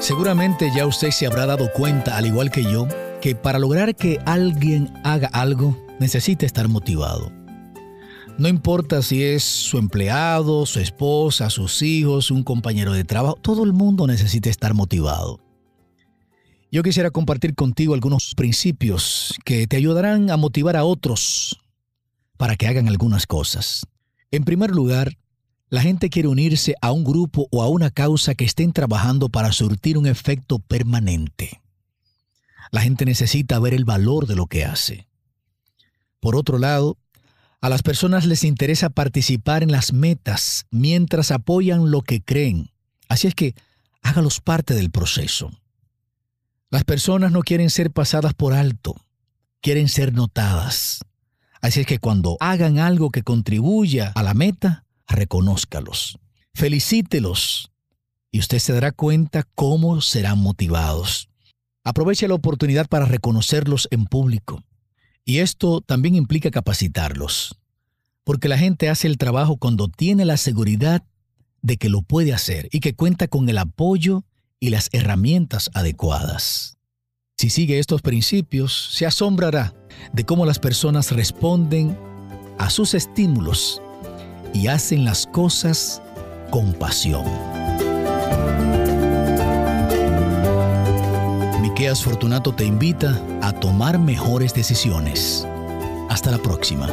Seguramente ya usted se habrá dado cuenta, al igual que yo, que para lograr que alguien haga algo, necesita estar motivado. No importa si es su empleado, su esposa, sus hijos, un compañero de trabajo, todo el mundo necesita estar motivado. Yo quisiera compartir contigo algunos principios que te ayudarán a motivar a otros para que hagan algunas cosas. En primer lugar, la gente quiere unirse a un grupo o a una causa que estén trabajando para surtir un efecto permanente. La gente necesita ver el valor de lo que hace. Por otro lado, a las personas les interesa participar en las metas mientras apoyan lo que creen. Así es que hágalos parte del proceso. Las personas no quieren ser pasadas por alto, quieren ser notadas. Así es que cuando hagan algo que contribuya a la meta, reconózcalos, felicítelos y usted se dará cuenta cómo serán motivados. Aproveche la oportunidad para reconocerlos en público. Y esto también implica capacitarlos, porque la gente hace el trabajo cuando tiene la seguridad de que lo puede hacer y que cuenta con el apoyo y las herramientas adecuadas. Si sigue estos principios, se asombrará de cómo las personas responden a sus estímulos y hacen las cosas con pasión. Miqueas Fortunato te invita a tomar mejores decisiones. Hasta la próxima.